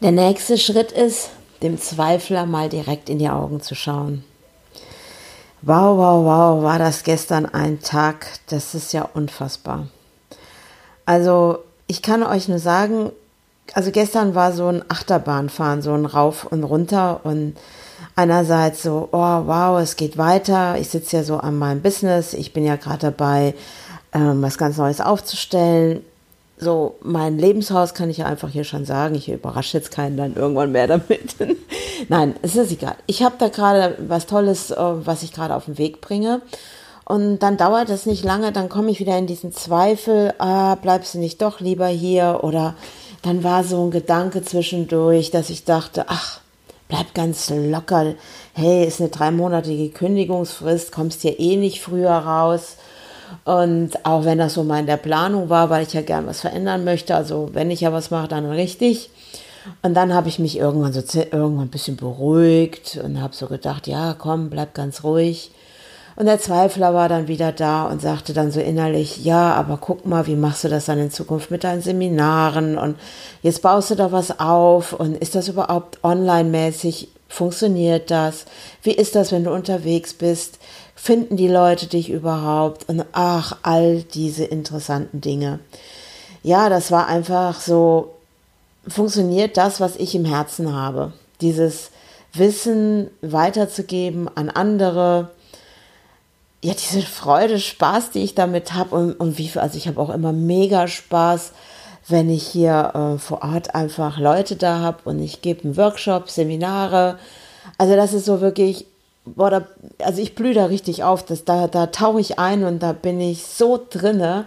Der nächste Schritt ist, dem Zweifler mal direkt in die Augen zu schauen. Wow, wow, wow, war das gestern ein Tag, das ist ja unfassbar. Also ich kann euch nur sagen, also gestern war so ein Achterbahnfahren, so ein Rauf und Runter und einerseits so, oh wow, es geht weiter, ich sitze ja so an meinem Business, ich bin ja gerade dabei, ähm, was ganz Neues aufzustellen. So, mein Lebenshaus kann ich ja einfach hier schon sagen. Ich überrasche jetzt keinen dann irgendwann mehr damit. Nein, es ist egal. Ich habe da gerade was Tolles, äh, was ich gerade auf den Weg bringe. Und dann dauert es nicht lange, dann komme ich wieder in diesen Zweifel, ah, bleibst du nicht doch lieber hier? Oder dann war so ein Gedanke zwischendurch, dass ich dachte, ach, bleib ganz locker. Hey, ist eine dreimonatige Kündigungsfrist, kommst hier eh nicht früher raus. Und auch wenn das so mal in der Planung war, weil ich ja gern was verändern möchte, also wenn ich ja was mache, dann richtig. Und dann habe ich mich irgendwann so irgendwann ein bisschen beruhigt und habe so gedacht, ja, komm, bleib ganz ruhig. Und der Zweifler war dann wieder da und sagte dann so innerlich, ja, aber guck mal, wie machst du das dann in Zukunft mit deinen Seminaren? Und jetzt baust du da was auf und ist das überhaupt online-mäßig? Funktioniert das? Wie ist das, wenn du unterwegs bist? Finden die Leute dich überhaupt? Und ach, all diese interessanten Dinge. Ja, das war einfach so, funktioniert das, was ich im Herzen habe. Dieses Wissen weiterzugeben an andere, ja, diese Freude, Spaß, die ich damit habe und, und wie viel, also ich habe auch immer mega Spaß, wenn ich hier äh, vor Ort einfach Leute da habe und ich gebe einen Workshop, Seminare. Also das ist so wirklich, boah, da, also ich blühe da richtig auf, das, da, da tauche ich ein und da bin ich so drinne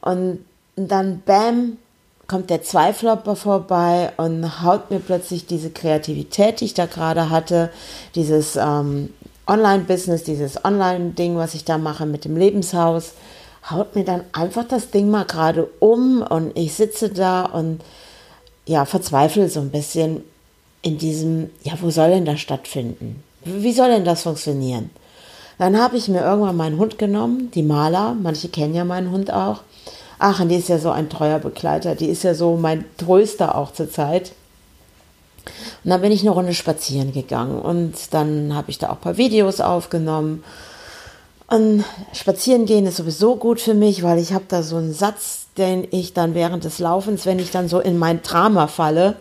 und dann bam, kommt der Zweifler vorbei und haut mir plötzlich diese Kreativität, die ich da gerade hatte, dieses ähm, Online-Business, dieses Online-Ding, was ich da mache mit dem Lebenshaus, haut mir dann einfach das Ding mal gerade um und ich sitze da und ja, verzweifle so ein bisschen in diesem, ja, wo soll denn das stattfinden? Wie soll denn das funktionieren? Dann habe ich mir irgendwann meinen Hund genommen, die Maler, manche kennen ja meinen Hund auch. Ach, und die ist ja so ein treuer Begleiter, die ist ja so mein Tröster auch zur Zeit. Und dann bin ich eine Runde spazieren gegangen und dann habe ich da auch ein paar Videos aufgenommen. Und spazieren gehen ist sowieso gut für mich, weil ich habe da so einen Satz, den ich dann während des Laufens, wenn ich dann so in mein Drama falle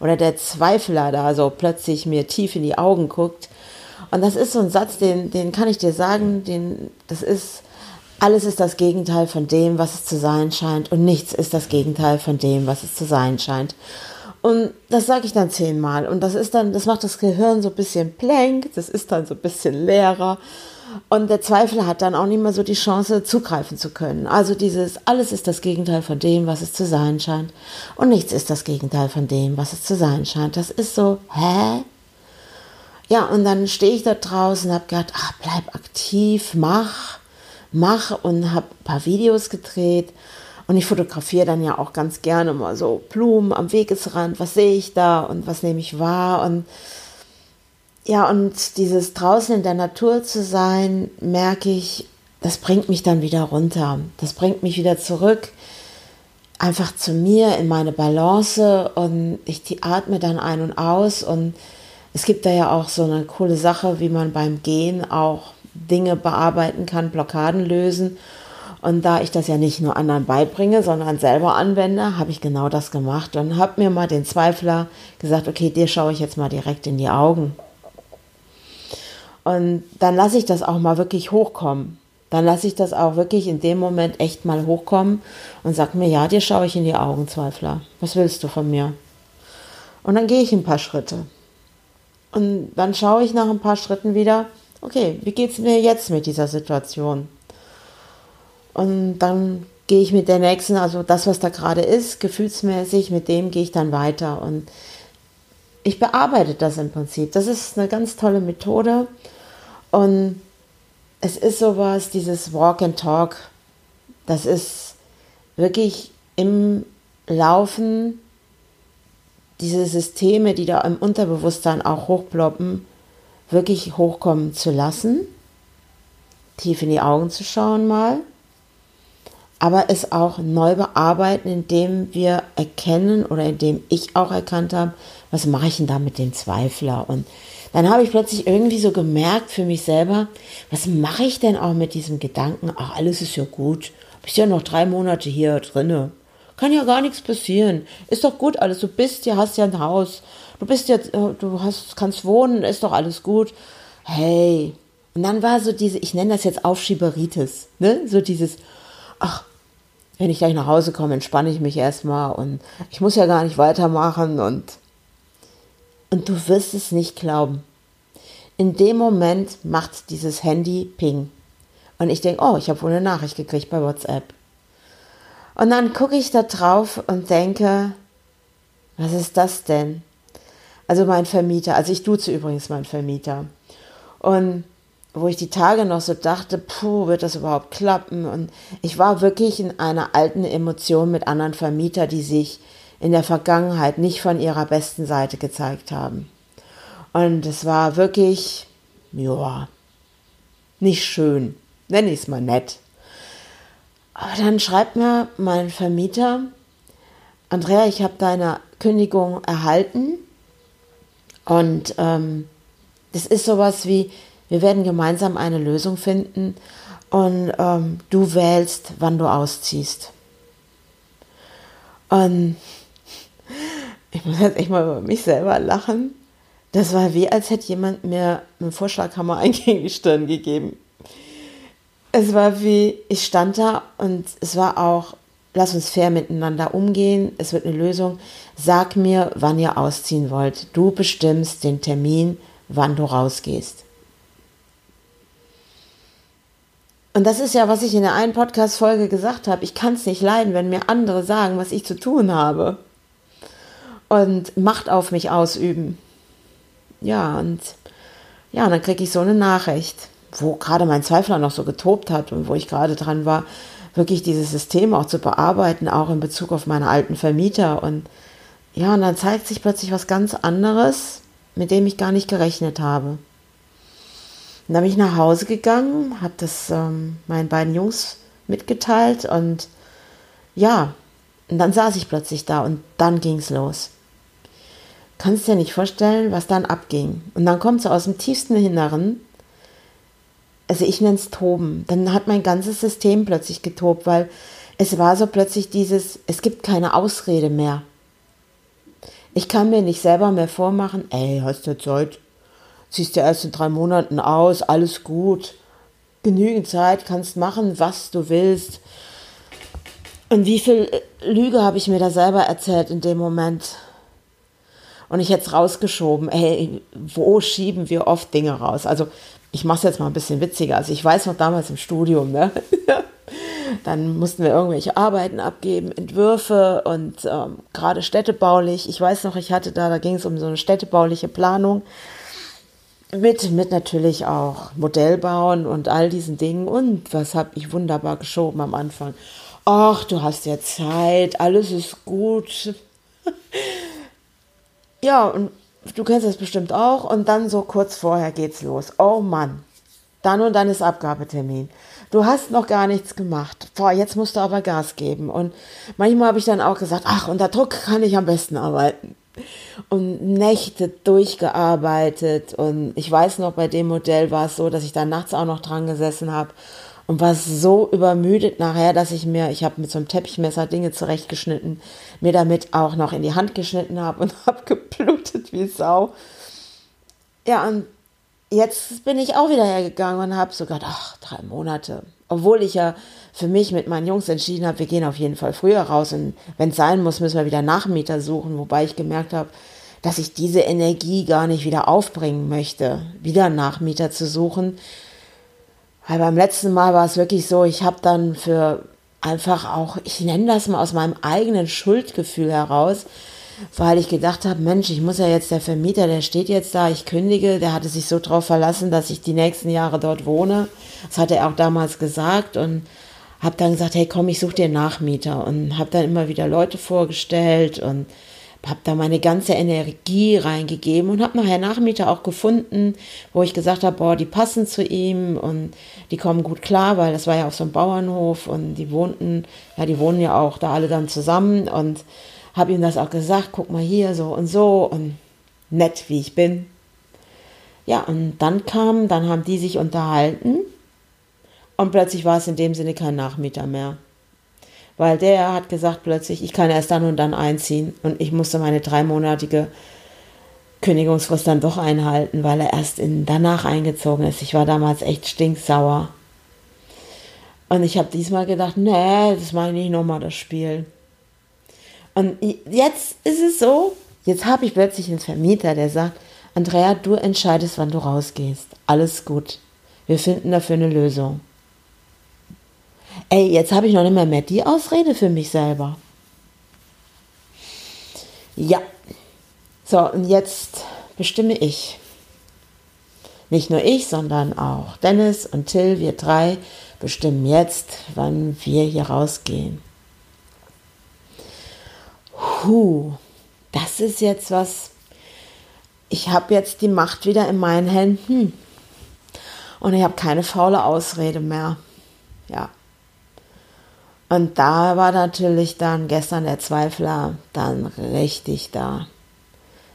oder der Zweifler da so plötzlich mir tief in die Augen guckt. Und das ist so ein Satz, den, den kann ich dir sagen, den, das ist, alles ist das Gegenteil von dem, was es zu sein scheint und nichts ist das Gegenteil von dem, was es zu sein scheint. Und das sage ich dann zehnmal. Und das ist dann, das macht das Gehirn so ein bisschen plank, das ist dann so ein bisschen leerer. Und der Zweifel hat dann auch nicht mehr so die Chance, zugreifen zu können. Also dieses, alles ist das Gegenteil von dem, was es zu sein scheint. Und nichts ist das Gegenteil von dem, was es zu sein scheint. Das ist so, hä? Ja, und dann stehe ich da draußen und habe gedacht, ach, bleib aktiv, mach, mach und habe ein paar Videos gedreht und ich fotografiere dann ja auch ganz gerne mal so Blumen am Wegesrand. Was sehe ich da und was nehme ich wahr? Und ja, und dieses draußen in der Natur zu sein, merke ich, das bringt mich dann wieder runter. Das bringt mich wieder zurück, einfach zu mir, in meine Balance und ich atme dann ein und aus. Und es gibt da ja auch so eine coole Sache, wie man beim Gehen auch Dinge bearbeiten kann, Blockaden lösen. Und da ich das ja nicht nur anderen beibringe, sondern selber anwende, habe ich genau das gemacht und habe mir mal den Zweifler gesagt, okay, dir schaue ich jetzt mal direkt in die Augen. Und dann lasse ich das auch mal wirklich hochkommen. Dann lasse ich das auch wirklich in dem Moment echt mal hochkommen und sage mir, ja, dir schaue ich in die Augen, Zweifler. Was willst du von mir? Und dann gehe ich ein paar Schritte. Und dann schaue ich nach ein paar Schritten wieder, okay, wie geht es mir jetzt mit dieser Situation? Und dann gehe ich mit der nächsten, also das, was da gerade ist, gefühlsmäßig, mit dem gehe ich dann weiter. Und ich bearbeite das im Prinzip. Das ist eine ganz tolle Methode. Und es ist sowas, dieses Walk and Talk, das ist wirklich im Laufen diese Systeme, die da im Unterbewusstsein auch hochploppen, wirklich hochkommen zu lassen, tief in die Augen zu schauen mal aber es auch neu bearbeiten, indem wir erkennen oder indem ich auch erkannt habe, was mache ich denn da mit dem Zweifler? Und dann habe ich plötzlich irgendwie so gemerkt für mich selber, was mache ich denn auch mit diesem Gedanken, ach, alles ist ja gut, bist ja noch drei Monate hier drinne. Kann ja gar nichts passieren. Ist doch gut alles. Du bist ja, hast ja ein Haus. Du bist ja, äh, du hast, kannst wohnen, ist doch alles gut. Hey. Und dann war so diese, ich nenne das jetzt Aufschieberitis, ne? So dieses, ach, wenn ich gleich nach Hause komme, entspanne ich mich erstmal und ich muss ja gar nicht weitermachen und und du wirst es nicht glauben. In dem Moment macht dieses Handy Ping. Und ich denke, oh, ich habe wohl eine Nachricht gekriegt bei WhatsApp. Und dann gucke ich da drauf und denke, was ist das denn? Also mein Vermieter, also ich duze übrigens meinen Vermieter. Und wo ich die Tage noch so dachte, puh, wird das überhaupt klappen? Und ich war wirklich in einer alten Emotion mit anderen Vermietern, die sich in der Vergangenheit nicht von ihrer besten Seite gezeigt haben. Und es war wirklich, ja, nicht schön. Nenne ich es mal nett. Aber dann schreibt mir mein Vermieter, Andrea, ich habe deine Kündigung erhalten und ähm, das ist sowas wie, wir werden gemeinsam eine Lösung finden und ähm, du wählst, wann du ausziehst. Und ich muss jetzt echt mal über mich selber lachen. Das war wie, als hätte jemand mir einen Vorschlaghammer gegen die Stirn gegeben. Es war wie, ich stand da und es war auch, lass uns fair miteinander umgehen, es wird eine Lösung. Sag mir, wann ihr ausziehen wollt. Du bestimmst den Termin, wann du rausgehst. Und das ist ja, was ich in der einen Podcast-Folge gesagt habe. Ich kann es nicht leiden, wenn mir andere sagen, was ich zu tun habe und Macht auf mich ausüben. Ja, und ja, und dann kriege ich so eine Nachricht, wo gerade mein Zweifler noch so getobt hat und wo ich gerade dran war, wirklich dieses System auch zu bearbeiten, auch in Bezug auf meine alten Vermieter. Und ja, und dann zeigt sich plötzlich was ganz anderes, mit dem ich gar nicht gerechnet habe. Dann bin ich nach Hause gegangen, habe das ähm, meinen beiden Jungs mitgeteilt und ja, und dann saß ich plötzlich da und dann ging es los kannst dir nicht vorstellen, was dann abging. Und dann kommt so aus dem tiefsten Inneren, also ich nenne es Toben, dann hat mein ganzes System plötzlich getobt, weil es war so plötzlich dieses, es gibt keine Ausrede mehr. Ich kann mir nicht selber mehr vormachen, ey, hast du Zeit, ziehst du erst in drei Monaten aus, alles gut, genügend Zeit, kannst machen, was du willst. Und wie viel Lüge habe ich mir da selber erzählt in dem Moment? Und ich hätte es rausgeschoben. Hey, wo schieben wir oft Dinge raus? Also ich mache es jetzt mal ein bisschen witziger. Also ich weiß noch damals im Studium, ne? dann mussten wir irgendwelche Arbeiten abgeben, Entwürfe und ähm, gerade städtebaulich. Ich weiß noch, ich hatte da, da ging es um so eine städtebauliche Planung mit, mit natürlich auch Modellbauen und all diesen Dingen. Und was habe ich wunderbar geschoben am Anfang? Ach, du hast ja Zeit, alles ist gut. Ja, und du kennst das bestimmt auch. Und dann so kurz vorher geht's los. Oh Mann, dann und dann ist Abgabetermin. Du hast noch gar nichts gemacht. Boah, jetzt musst du aber Gas geben. Und manchmal habe ich dann auch gesagt, ach, unter Druck kann ich am besten arbeiten. Und Nächte durchgearbeitet. Und ich weiß noch, bei dem Modell war es so, dass ich da nachts auch noch dran gesessen habe und war so übermüdet nachher, dass ich mir, ich habe mit so einem Teppichmesser Dinge zurechtgeschnitten, mir damit auch noch in die Hand geschnitten habe und habe geblutet wie Sau. Ja, und jetzt bin ich auch wieder hergegangen und habe sogar, ach, drei Monate. Obwohl ich ja für mich mit meinen Jungs entschieden habe, wir gehen auf jeden Fall früher raus und wenn es sein muss, müssen wir wieder Nachmieter suchen, wobei ich gemerkt habe, dass ich diese Energie gar nicht wieder aufbringen möchte, wieder Nachmieter zu suchen, weil beim letzten Mal war es wirklich so, ich habe dann für einfach auch, ich nenne das mal aus meinem eigenen Schuldgefühl heraus, weil ich gedacht habe, Mensch, ich muss ja jetzt der Vermieter, der steht jetzt da, ich kündige, der hatte sich so drauf verlassen, dass ich die nächsten Jahre dort wohne. Das hat er auch damals gesagt und habe dann gesagt, hey komm, ich suche dir Nachmieter und habe dann immer wieder Leute vorgestellt und habe da meine ganze Energie reingegeben und habe nachher Nachmieter auch gefunden, wo ich gesagt habe, boah, die passen zu ihm und die kommen gut klar, weil das war ja auf so einem Bauernhof und die wohnten, ja, die wohnen ja auch da alle dann zusammen und habe ihm das auch gesagt, guck mal hier so und so und nett wie ich bin. Ja, und dann kam, dann haben die sich unterhalten und plötzlich war es in dem Sinne kein Nachmieter mehr weil der hat gesagt plötzlich, ich kann erst dann und dann einziehen und ich musste meine dreimonatige Kündigungsfrist dann doch einhalten, weil er erst in, danach eingezogen ist. Ich war damals echt stinksauer. Und ich habe diesmal gedacht, nee, das mache ich nicht nochmal, das Spiel. Und jetzt ist es so, jetzt habe ich plötzlich einen Vermieter, der sagt, Andrea, du entscheidest, wann du rausgehst. Alles gut. Wir finden dafür eine Lösung. Ey, jetzt habe ich noch nicht mehr, mehr die Ausrede für mich selber. Ja. So, und jetzt bestimme ich. Nicht nur ich, sondern auch Dennis und Till, wir drei bestimmen jetzt, wann wir hier rausgehen. Huh, das ist jetzt was. Ich habe jetzt die Macht wieder in meinen Händen. Und ich habe keine faule Ausrede mehr. Ja. Und da war natürlich dann gestern der Zweifler dann richtig da.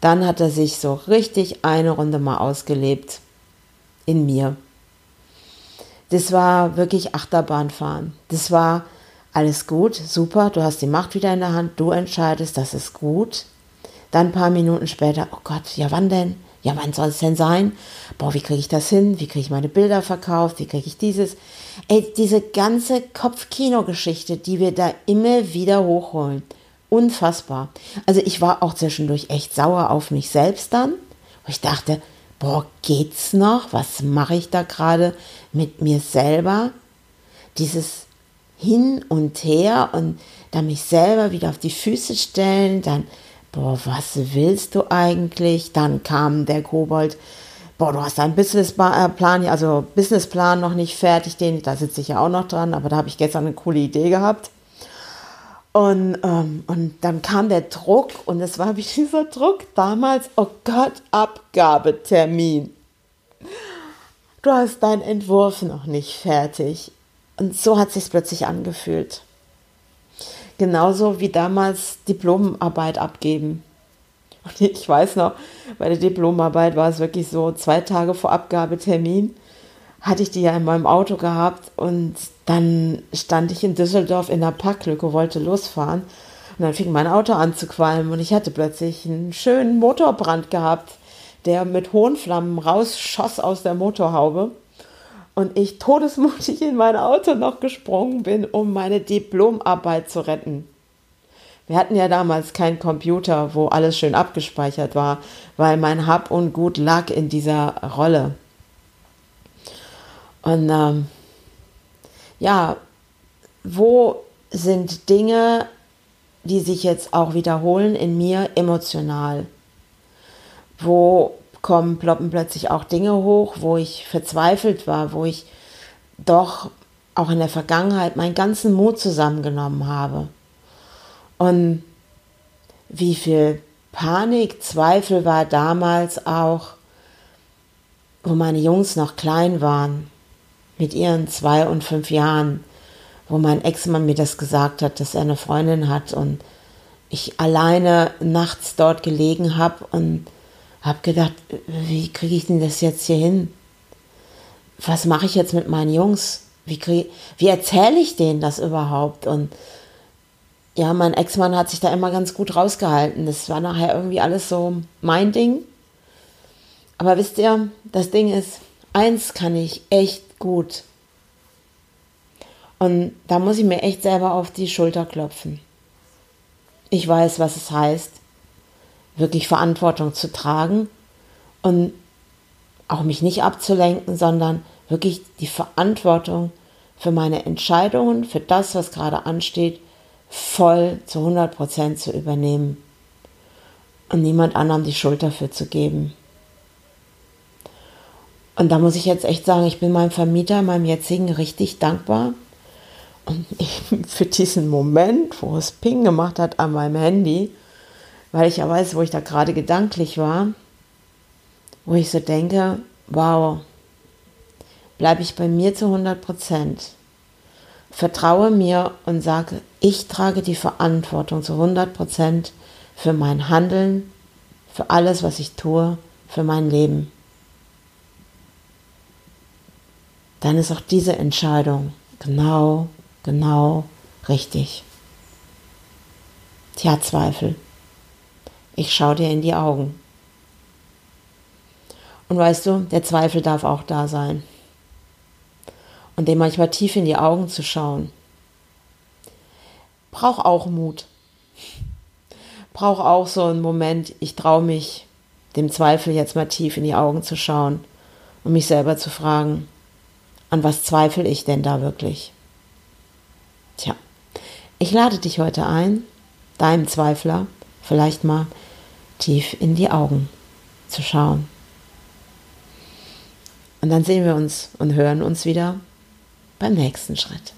Dann hat er sich so richtig eine Runde mal ausgelebt in mir. Das war wirklich Achterbahnfahren. Das war alles gut, super, du hast die Macht wieder in der Hand, du entscheidest, das ist gut. Dann ein paar Minuten später, oh Gott, ja wann denn? Ja, wann soll es denn sein? Boah, wie kriege ich das hin? Wie kriege ich meine Bilder verkauft? Wie kriege ich dieses? Ey, diese ganze Kopfkino-Geschichte, die wir da immer wieder hochholen. Unfassbar. Also ich war auch zwischendurch echt sauer auf mich selbst dann, ich dachte, boah, geht's noch? Was mache ich da gerade mit mir selber? Dieses hin und her und dann mich selber wieder auf die Füße stellen, dann boah, was willst du eigentlich? Dann kam der Kobold, boah, du hast deinen Businessplan, also Businessplan noch nicht fertig, den, da sitze ich ja auch noch dran, aber da habe ich gestern eine coole Idee gehabt. Und, ähm, und dann kam der Druck und es war wie dieser Druck damals, oh Gott, Abgabetermin. Du hast deinen Entwurf noch nicht fertig. Und so hat sich plötzlich angefühlt. Genauso wie damals Diplomarbeit abgeben. Und ich weiß noch, bei der Diplomarbeit war es wirklich so, zwei Tage vor Abgabetermin hatte ich die ja in meinem Auto gehabt und dann stand ich in Düsseldorf in der Parklücke, wollte losfahren und dann fing mein Auto an zu qualmen und ich hatte plötzlich einen schönen Motorbrand gehabt, der mit hohen Flammen rausschoss aus der Motorhaube und ich todesmutig in mein Auto noch gesprungen bin, um meine Diplomarbeit zu retten. Wir hatten ja damals keinen Computer, wo alles schön abgespeichert war, weil mein Hab und Gut lag in dieser Rolle. Und ähm, ja, wo sind Dinge, die sich jetzt auch wiederholen in mir emotional? Wo kommen, ploppen plötzlich auch Dinge hoch, wo ich verzweifelt war, wo ich doch auch in der Vergangenheit meinen ganzen Mut zusammengenommen habe. Und wie viel Panik, Zweifel war damals auch, wo meine Jungs noch klein waren, mit ihren zwei und fünf Jahren, wo mein Ex-Mann mir das gesagt hat, dass er eine Freundin hat und ich alleine nachts dort gelegen habe und habe gedacht, wie kriege ich denn das jetzt hier hin? Was mache ich jetzt mit meinen Jungs? Wie, wie erzähle ich denen das überhaupt? Und ja, mein Ex-Mann hat sich da immer ganz gut rausgehalten. Das war nachher irgendwie alles so mein Ding. Aber wisst ihr, das Ding ist, eins kann ich echt gut. Und da muss ich mir echt selber auf die Schulter klopfen. Ich weiß, was es heißt, wirklich Verantwortung zu tragen und auch mich nicht abzulenken, sondern wirklich die Verantwortung für meine Entscheidungen, für das, was gerade ansteht, voll zu 100 Prozent zu übernehmen und niemand anderem die Schuld dafür zu geben. Und da muss ich jetzt echt sagen, ich bin meinem Vermieter, meinem jetzigen, richtig dankbar. Und für diesen Moment, wo es Ping gemacht hat an meinem Handy, weil ich ja weiß, wo ich da gerade gedanklich war, wo ich so denke, wow, bleibe ich bei mir zu 100 Prozent, vertraue mir und sage, ich trage die Verantwortung zu 100 Prozent für mein Handeln, für alles, was ich tue, für mein Leben. Dann ist auch diese Entscheidung genau, genau richtig. Tja, Zweifel. Ich schaue dir in die Augen. Und weißt du, der Zweifel darf auch da sein. Und dem manchmal tief in die Augen zu schauen, braucht auch Mut. Braucht auch so einen Moment, ich traue mich, dem Zweifel jetzt mal tief in die Augen zu schauen und mich selber zu fragen, an was zweifle ich denn da wirklich? Tja, ich lade dich heute ein, deinem Zweifler vielleicht mal tief in die Augen zu schauen. Und dann sehen wir uns und hören uns wieder beim nächsten Schritt.